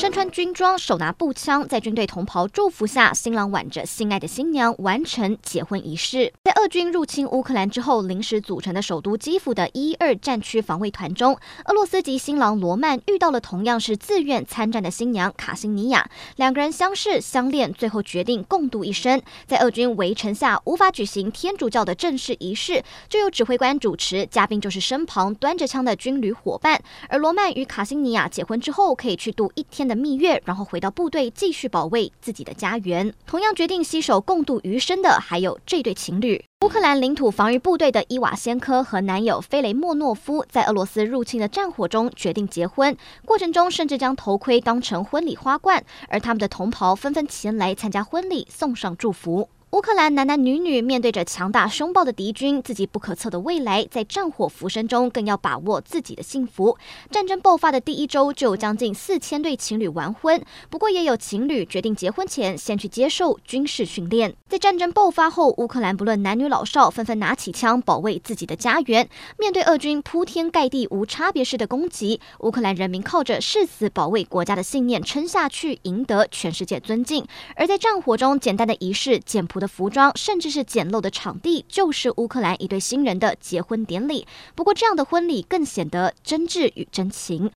身穿军装，手拿步枪，在军队同袍祝福下，新郎挽着心爱的新娘完成结婚仪式。在俄军入侵乌克兰之后，临时组成的首都基辅的一二战区防卫团中，俄罗斯籍新郎罗曼遇到了同样是自愿参战的新娘卡辛尼亚，两个人相识相恋，最后决定共度一生。在俄军围城下，无法举行天主教的正式仪式，就由指挥官主持，嘉宾就是身旁端着枪的军旅伙伴。而罗曼与卡辛尼亚结婚之后，可以去度一天的蜜月，然后回到部队继续保卫自己的家园。同样决定携手共度余生的还有这对情侣：乌克兰领土防御部队的伊瓦先科和男友菲雷莫诺夫，在俄罗斯入侵的战火中决定结婚，过程中甚至将头盔当成婚礼花冠，而他们的同袍纷纷前来参加婚礼，送上祝福。乌克兰男男女女面对着强大凶暴的敌军，自己不可测的未来，在战火浮生中更要把握自己的幸福。战争爆发的第一周，就有将近四千对情侣完婚。不过，也有情侣决定结婚前先去接受军事训练。在战争爆发后，乌克兰不论男女老少，纷纷拿起枪保卫自己的家园。面对俄军铺天盖地、无差别式的攻击，乌克兰人民靠着誓死保卫国家的信念撑下去，赢得全世界尊敬。而在战火中，简单的仪式，简朴的服装，甚至是简陋的场地，就是乌克兰一对新人的结婚典礼。不过，这样的婚礼更显得真挚与真情。